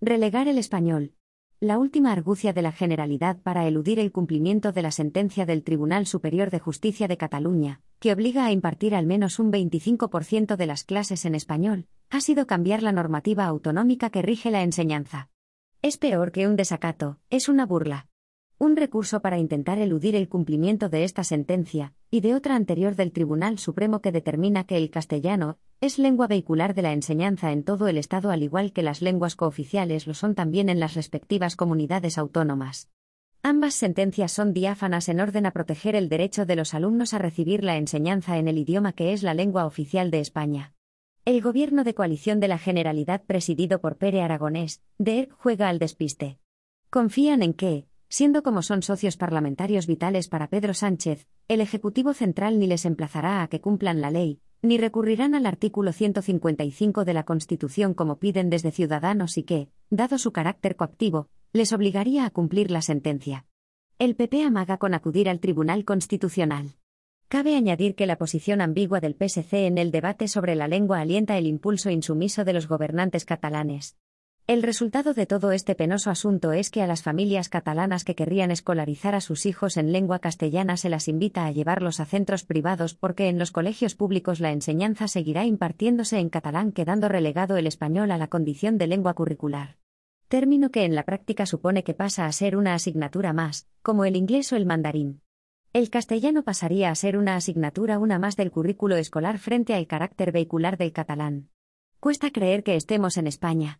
Relegar el español. La última argucia de la Generalidad para eludir el cumplimiento de la sentencia del Tribunal Superior de Justicia de Cataluña, que obliga a impartir al menos un 25% de las clases en español, ha sido cambiar la normativa autonómica que rige la enseñanza. Es peor que un desacato, es una burla un recurso para intentar eludir el cumplimiento de esta sentencia, y de otra anterior del Tribunal Supremo que determina que el castellano es lengua vehicular de la enseñanza en todo el Estado al igual que las lenguas cooficiales lo son también en las respectivas comunidades autónomas. Ambas sentencias son diáfanas en orden a proteger el derecho de los alumnos a recibir la enseñanza en el idioma que es la lengua oficial de España. El gobierno de coalición de la Generalidad presidido por Pere Aragonés, de ERC juega al despiste. Confían en que, siendo como son socios parlamentarios vitales para Pedro Sánchez, el Ejecutivo Central ni les emplazará a que cumplan la ley, ni recurrirán al artículo 155 de la Constitución como piden desde Ciudadanos y que, dado su carácter coactivo, les obligaría a cumplir la sentencia. El PP amaga con acudir al Tribunal Constitucional. Cabe añadir que la posición ambigua del PSC en el debate sobre la lengua alienta el impulso insumiso de los gobernantes catalanes. El resultado de todo este penoso asunto es que a las familias catalanas que querrían escolarizar a sus hijos en lengua castellana se las invita a llevarlos a centros privados porque en los colegios públicos la enseñanza seguirá impartiéndose en catalán quedando relegado el español a la condición de lengua curricular. Término que en la práctica supone que pasa a ser una asignatura más, como el inglés o el mandarín. El castellano pasaría a ser una asignatura una más del currículo escolar frente al carácter vehicular del catalán. Cuesta creer que estemos en España.